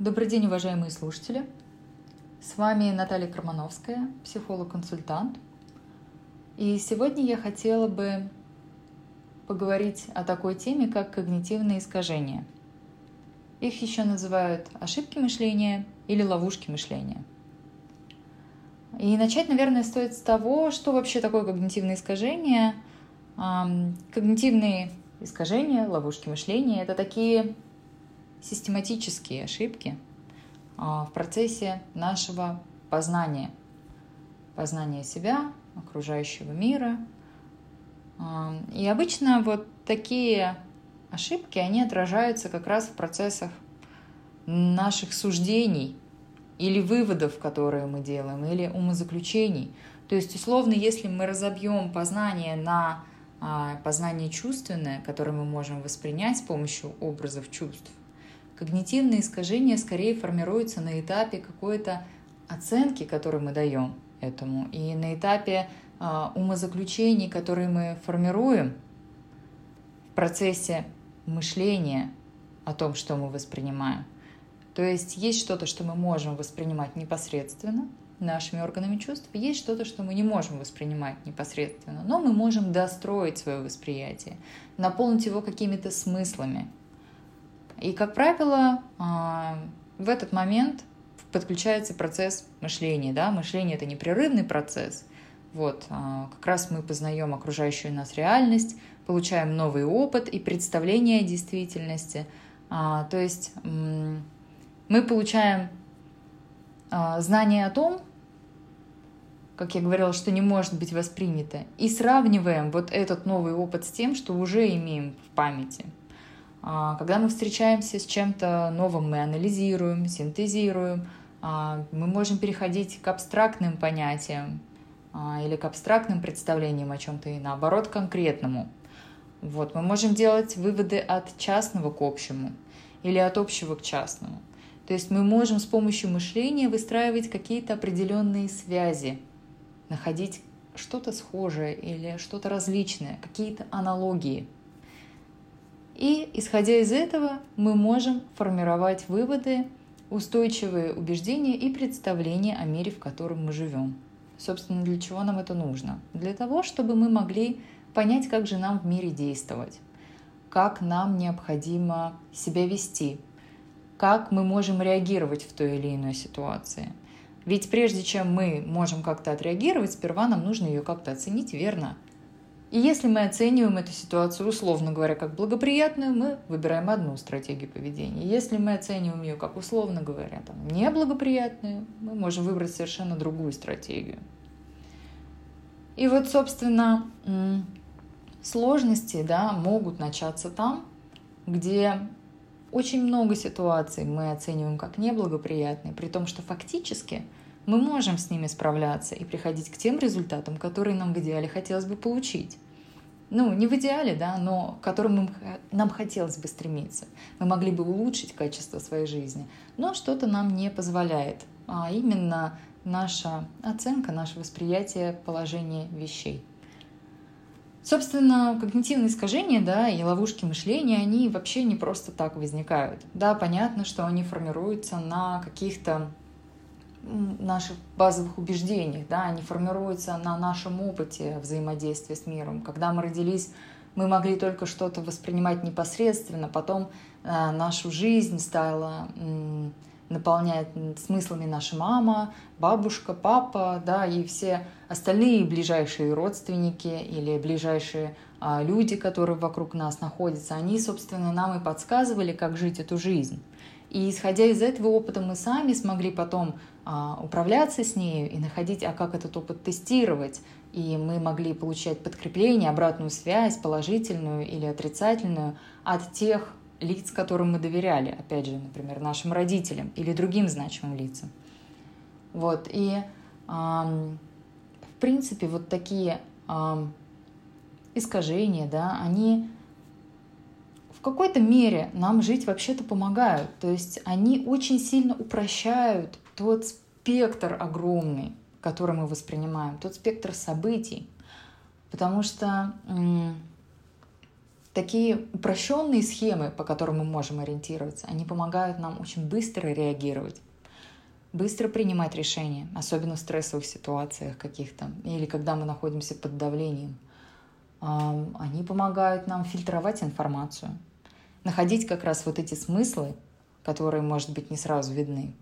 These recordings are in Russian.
Добрый день, уважаемые слушатели. С вами Наталья Кармановская, психолог-консультант. И сегодня я хотела бы поговорить о такой теме, как когнитивные искажения. Их еще называют ошибки мышления или ловушки мышления. И начать, наверное, стоит с того, что вообще такое когнитивные искажения. Когнитивные искажения, ловушки мышления — это такие систематические ошибки а, в процессе нашего познания. Познания себя, окружающего мира. А, и обычно вот такие ошибки, они отражаются как раз в процессах наших суждений или выводов, которые мы делаем, или умозаключений. То есть, условно, если мы разобьем познание на а, познание чувственное, которое мы можем воспринять с помощью образов чувств, когнитивные искажения скорее формируются на этапе какой-то оценки, которую мы даем этому, и на этапе а, умозаключений, которые мы формируем в процессе мышления о том, что мы воспринимаем. То есть есть что-то, что мы можем воспринимать непосредственно нашими органами чувств, есть что-то, что мы не можем воспринимать непосредственно, но мы можем достроить свое восприятие, наполнить его какими-то смыслами, и, как правило, а, в этот момент подключается процесс мышления. Да? Мышление — это непрерывный процесс. Вот, а, как раз мы познаем окружающую нас реальность, получаем новый опыт и представление о действительности. А, то есть мы получаем знание о том, как я говорила, что не может быть воспринято, и сравниваем вот этот новый опыт с тем, что уже имеем в памяти – когда мы встречаемся с чем-то новым, мы анализируем, синтезируем, а, мы можем переходить к абстрактным понятиям а, или к абстрактным представлениям о чем-то и наоборот конкретному. Вот, мы можем делать выводы от частного к общему или от общего к частному. То есть мы можем с помощью мышления выстраивать какие-то определенные связи, находить что-то схожее или что-то различное, какие-то аналогии – и, исходя из этого, мы можем формировать выводы, устойчивые убеждения и представления о мире, в котором мы живем. Собственно, для чего нам это нужно? Для того, чтобы мы могли понять, как же нам в мире действовать, как нам необходимо себя вести, как мы можем реагировать в той или иной ситуации. Ведь прежде чем мы можем как-то отреагировать, сперва нам нужно ее как-то оценить, верно? И если мы оцениваем эту ситуацию, условно говоря, как благоприятную, мы выбираем одну стратегию поведения. Если мы оцениваем ее как, условно говоря, там, неблагоприятную, мы можем выбрать совершенно другую стратегию. И вот, собственно, сложности да, могут начаться там, где очень много ситуаций мы оцениваем как неблагоприятные, при том, что фактически – мы можем с ними справляться и приходить к тем результатам, которые нам в идеале хотелось бы получить. Ну, не в идеале, да, но к которым нам хотелось бы стремиться. Мы могли бы улучшить качество своей жизни, но что-то нам не позволяет, а именно наша оценка, наше восприятие положения вещей. Собственно, когнитивные искажения да, и ловушки мышления, они вообще не просто так возникают. Да, понятно, что они формируются на каких-то наших базовых убеждениях, да, они формируются на нашем опыте взаимодействия с миром. Когда мы родились, мы могли только что-то воспринимать непосредственно, потом э, нашу жизнь стала э, наполнять смыслами наша мама, бабушка, папа, да, и все остальные ближайшие родственники или ближайшие э, люди, которые вокруг нас находятся, они, собственно, нам и подсказывали, как жить эту жизнь. И исходя из этого опыта мы сами смогли потом управляться с нею и находить, а как этот опыт тестировать. И мы могли получать подкрепление, обратную связь, положительную или отрицательную от тех лиц, которым мы доверяли, опять же, например, нашим родителям или другим значимым лицам. Вот, и эм, в принципе вот такие эм, искажения, да, они в какой-то мере нам жить вообще-то помогают. То есть они очень сильно упрощают тот спектр огромный, который мы воспринимаем, тот спектр событий. Потому что такие упрощенные схемы, по которым мы можем ориентироваться, они помогают нам очень быстро реагировать, быстро принимать решения, особенно в стрессовых ситуациях каких-то, или когда мы находимся под давлением. Они помогают нам фильтровать информацию, находить как раз вот эти смыслы, которые, может быть, не сразу видны.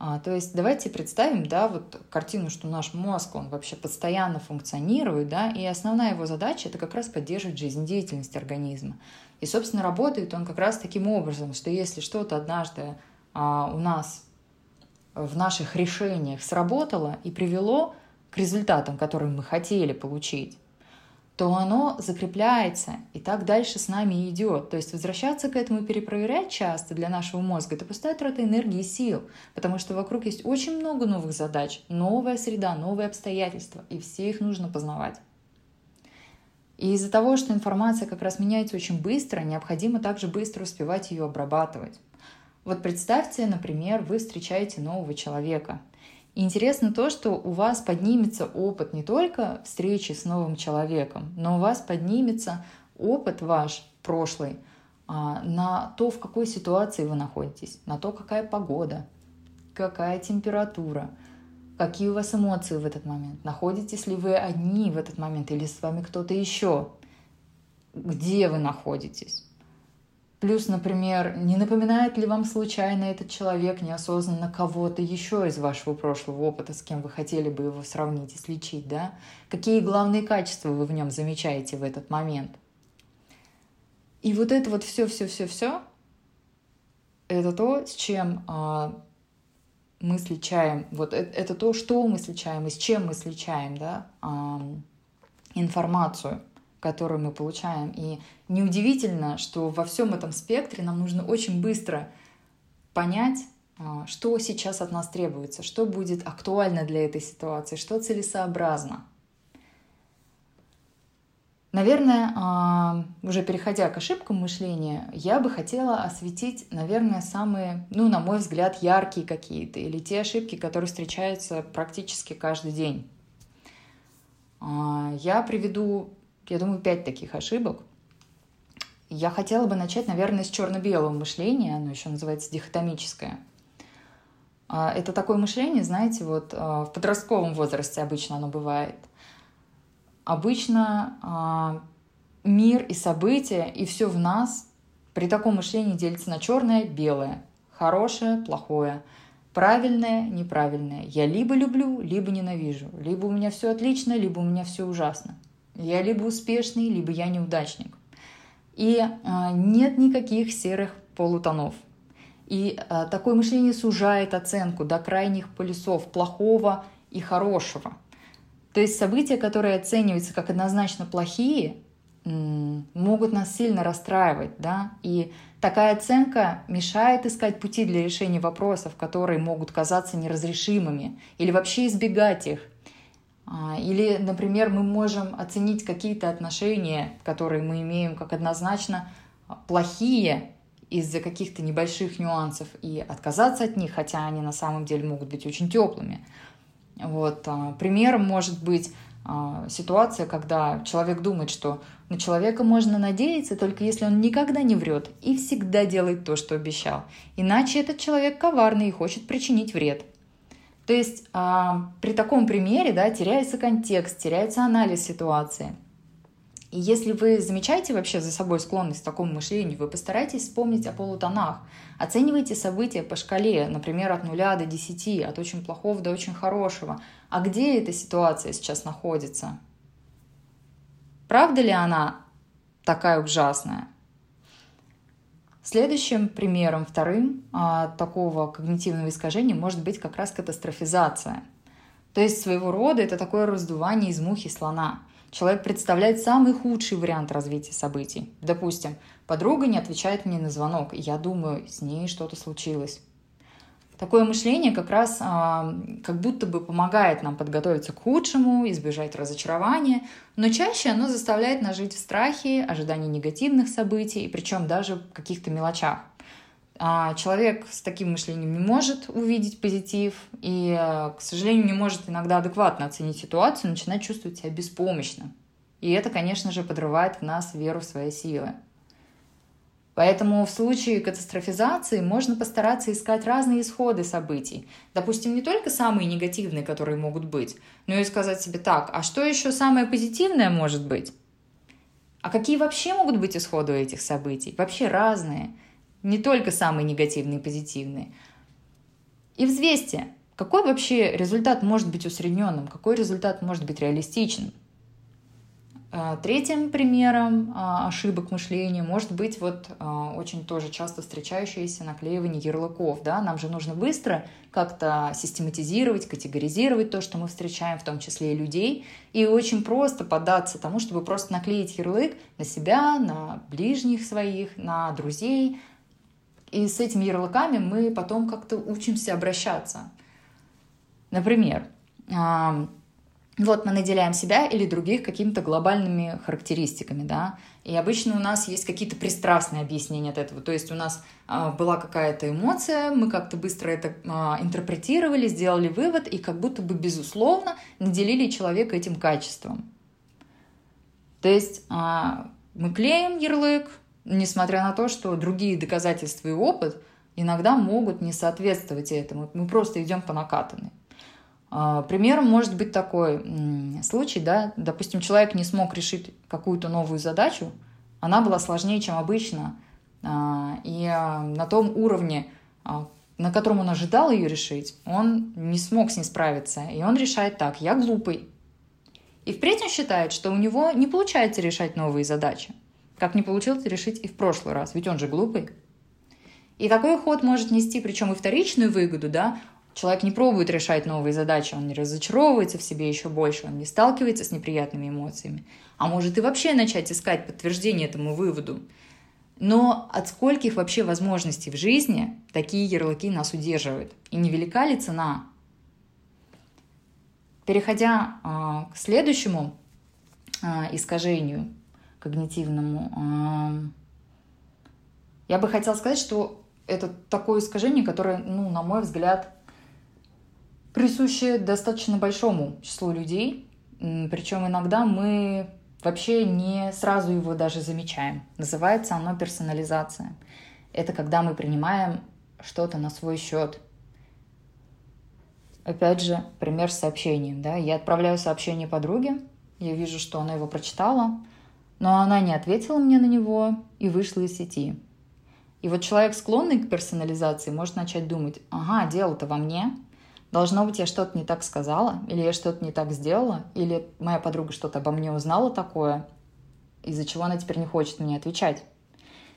А, то есть давайте представим, да, вот картину, что наш мозг, он вообще постоянно функционирует, да, и основная его задача это как раз поддерживать жизнедеятельность организма. И, собственно, работает он как раз таким образом, что если что-то однажды а, у нас в наших решениях сработало и привело к результатам, которые мы хотели получить, то оно закрепляется и так дальше с нами идет. То есть возвращаться к этому и перепроверять часто для нашего мозга – это пустая трата энергии и сил, потому что вокруг есть очень много новых задач, новая среда, новые обстоятельства, и все их нужно познавать. И из-за того, что информация как раз меняется очень быстро, необходимо также быстро успевать ее обрабатывать. Вот представьте, например, вы встречаете нового человека – интересно то, что у вас поднимется опыт не только встречи с новым человеком, но у вас поднимется опыт ваш прошлый а, на то, в какой ситуации вы находитесь, на то, какая погода, какая температура, какие у вас эмоции в этот момент, находитесь ли вы одни в этот момент или с вами кто-то еще, где вы находитесь. Плюс, например, не напоминает ли вам случайно этот человек неосознанно кого-то еще из вашего прошлого опыта, с кем вы хотели бы его сравнить и сличить, да? Какие главные качества вы в нем замечаете в этот момент? И вот это вот все-все-все-все, это то, с чем а, мы сличаем, вот это, это то, что мы сличаем и с чем мы сличаем, да, а, информацию которую мы получаем. И неудивительно, что во всем этом спектре нам нужно очень быстро понять, а, что сейчас от нас требуется, что будет актуально для этой ситуации, что целесообразно. Наверное, а, уже переходя к ошибкам мышления, я бы хотела осветить, наверное, самые, ну, на мой взгляд, яркие какие-то, или те ошибки, которые встречаются практически каждый день. А, я приведу я думаю, пять таких ошибок. Я хотела бы начать, наверное, с черно-белого мышления, оно еще называется дихотомическое. А, это такое мышление, знаете, вот а, в подростковом возрасте обычно оно бывает. Обычно а, мир и события, и все в нас при таком мышлении делится на черное, белое, хорошее, плохое, правильное, неправильное. Я либо люблю, либо ненавижу, либо у меня все отлично, либо у меня все ужасно. Я либо успешный, либо я неудачник. И а, нет никаких серых полутонов. И а, такое мышление сужает оценку до крайних полюсов плохого и хорошего. То есть события, которые оцениваются как однозначно плохие, могут нас сильно расстраивать, да, и такая оценка мешает искать пути для решения вопросов, которые могут казаться неразрешимыми, или вообще избегать их – или, например, мы можем оценить какие-то отношения, которые мы имеем как однозначно плохие из-за каких-то небольших нюансов и отказаться от них, хотя они на самом деле могут быть очень теплыми. Вот. А, примером может быть а, ситуация, когда человек думает, что на человека можно надеяться только если он никогда не врет и всегда делает то, что обещал. Иначе этот человек коварный и хочет причинить вред. То есть а, при таком примере да, теряется контекст, теряется анализ ситуации. И если вы замечаете вообще за собой склонность к такому мышлению, вы постарайтесь вспомнить о полутонах. Оценивайте события по шкале, например, от 0 до 10, от очень плохого до очень хорошего. А где эта ситуация сейчас находится? Правда ли она такая ужасная? Следующим примером, вторым а, такого когнитивного искажения может быть как раз катастрофизация. То есть своего рода это такое раздувание из мухи слона. Человек представляет самый худший вариант развития событий. Допустим, подруга не отвечает мне на звонок, и я думаю, с ней что-то случилось. Такое мышление как раз а, как будто бы помогает нам подготовиться к худшему, избежать разочарования, но чаще оно заставляет нас жить в страхе, ожидании негативных событий, и причем даже в каких-то мелочах. А человек с таким мышлением не может увидеть позитив и, к сожалению, не может иногда адекватно оценить ситуацию, начинает чувствовать себя беспомощно. И это, конечно же, подрывает в нас веру в свои силы. Поэтому в случае катастрофизации можно постараться искать разные исходы событий. Допустим, не только самые негативные, которые могут быть, но и сказать себе так, а что еще самое позитивное может быть? А какие вообще могут быть исходы этих событий? Вообще разные. Не только самые негативные и позитивные. И взвесьте, какой вообще результат может быть усредненным, какой результат может быть реалистичным. А, третьим примером а, ошибок мышления может быть вот а, очень тоже часто встречающееся наклеивание ярлыков. Да? Нам же нужно быстро как-то систематизировать, категоризировать то, что мы встречаем, в том числе и людей. И очень просто поддаться тому, чтобы просто наклеить ярлык на себя, на ближних своих, на друзей. И с этими ярлыками мы потом как-то учимся обращаться. Например, вот мы наделяем себя или других какими-то глобальными характеристиками, да, и обычно у нас есть какие-то пристрастные объяснения от этого, то есть у нас э, была какая-то эмоция, мы как-то быстро это э, интерпретировали, сделали вывод и как будто бы безусловно наделили человека этим качеством. То есть э, мы клеим ярлык, несмотря на то, что другие доказательства и опыт иногда могут не соответствовать этому, мы просто идем по накатанной. А, примером может быть такой случай, да, допустим, человек не смог решить какую-то новую задачу, она была сложнее, чем обычно, а, и а, на том уровне, на котором он ожидал ее решить, он не смог с ней справиться, и он решает так, я глупый. И впредь он считает, что у него не получается решать новые задачи, как не получилось решить и в прошлый раз, ведь он же глупый. И такой ход может нести, причем и вторичную выгоду, да, Человек не пробует решать новые задачи, он не разочаровывается в себе еще больше, он не сталкивается с неприятными эмоциями, а может и вообще начать искать подтверждение этому выводу. Но от скольких вообще возможностей в жизни такие ярлыки нас удерживают? И невелика ли цена? Переходя э, к следующему э, искажению когнитивному, э, я бы хотела сказать, что это такое искажение, которое, ну, на мой взгляд, присуще достаточно большому числу людей, причем иногда мы вообще не сразу его даже замечаем. Называется оно персонализация. Это когда мы принимаем что-то на свой счет. Опять же, пример с сообщением. Да? Я отправляю сообщение подруге, я вижу, что она его прочитала, но она не ответила мне на него и вышла из сети. И вот человек, склонный к персонализации, может начать думать, ага, дело-то во мне, Должно быть, я что-то не так сказала, или я что-то не так сделала, или моя подруга что-то обо мне узнала такое, из-за чего она теперь не хочет мне отвечать.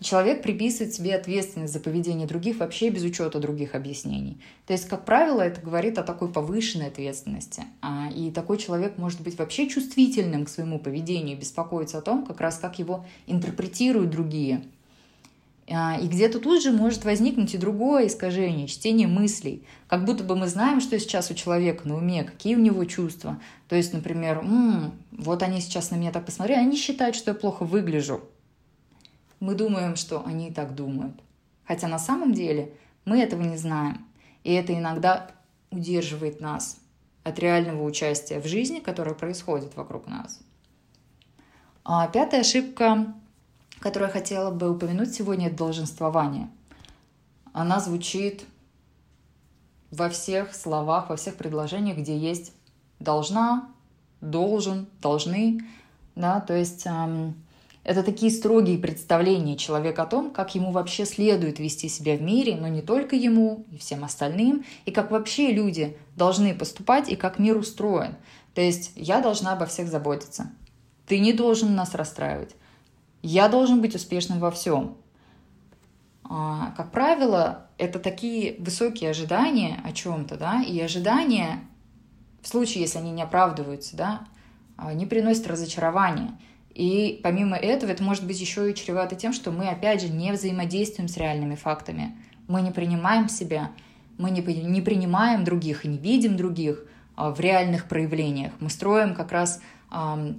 человек приписывает себе ответственность за поведение других вообще без учета других объяснений. То есть, как правило, это говорит о такой повышенной ответственности. А, и такой человек может быть вообще чувствительным к своему поведению, беспокоиться о том, как раз как его интерпретируют другие – и где-то тут же может возникнуть и другое искажение, чтение мыслей. Как будто бы мы знаем, что сейчас у человека на уме, какие у него чувства. То есть, например, м-м, вот они сейчас на меня так посмотрели, они считают, что я плохо выгляжу. Мы думаем, что они и так думают. Хотя на самом деле мы этого не знаем. И это иногда удерживает нас от реального участия в жизни, которая происходит вокруг нас. А пятая ошибка которую я хотела бы упомянуть сегодня, это долженствование. Она звучит во всех словах, во всех предложениях, где есть должна, должен, должны, да, то есть эм, это такие строгие представления человека о том, как ему вообще следует вести себя в мире, но не только ему, и всем остальным, и как вообще люди должны поступать, и как мир устроен. То есть я должна обо всех заботиться. Ты не должен нас расстраивать. Я должен быть успешным во всем. А, как правило, это такие высокие ожидания о чем-то, да, и ожидания, в случае, если они не оправдываются, да, а, не приносят разочарования. И помимо этого, это может быть еще и чревато тем, что мы, опять же, не взаимодействуем с реальными фактами. Мы не принимаем себя, мы не, не принимаем других и не видим других а, в реальных проявлениях. Мы строим как раз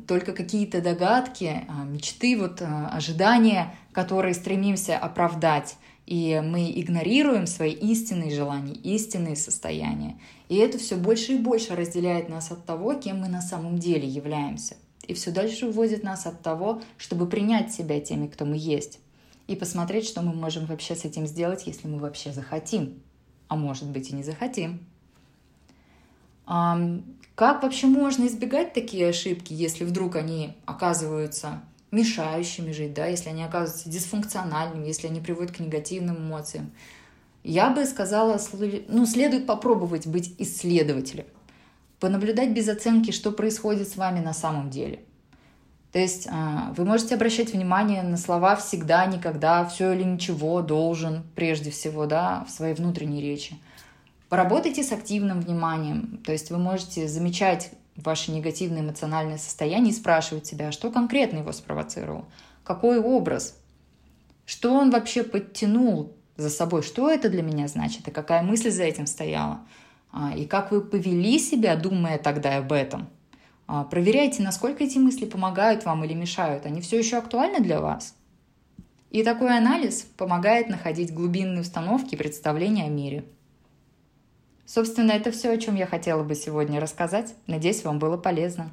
только какие-то догадки, а, мечты, вот а, ожидания, которые стремимся оправдать. И мы игнорируем свои истинные желания, истинные состояния. И это все больше и больше разделяет нас от того, кем мы на самом деле являемся. и все дальше уводит нас от того, чтобы принять себя теми, кто мы есть, и посмотреть, что мы можем вообще с этим сделать, если мы вообще захотим, а может быть и не захотим. Как вообще можно избегать такие ошибки, если вдруг они оказываются мешающими жить, да, если они оказываются дисфункциональными, если они приводят к негативным эмоциям? Я бы сказала, ну, следует попробовать быть исследователем, понаблюдать без оценки, что происходит с вами на самом деле. То есть а, вы можете обращать внимание на слова «всегда», «никогда», «все или ничего», «должен», прежде всего, да, в своей внутренней речи. Поработайте с активным вниманием, то есть вы можете замечать ваше негативное эмоциональное состояние и спрашивать себя, что конкретно его спровоцировал, какой образ, что он вообще подтянул за собой, что это для меня значит, и какая мысль за этим стояла, а, и как вы повели себя, думая тогда об этом. А, проверяйте, насколько эти мысли помогают вам или мешают, они все еще актуальны для вас. И такой анализ помогает находить глубинные установки и представления о мире – Собственно, это все, о чем я хотела бы сегодня рассказать. Надеюсь, вам было полезно.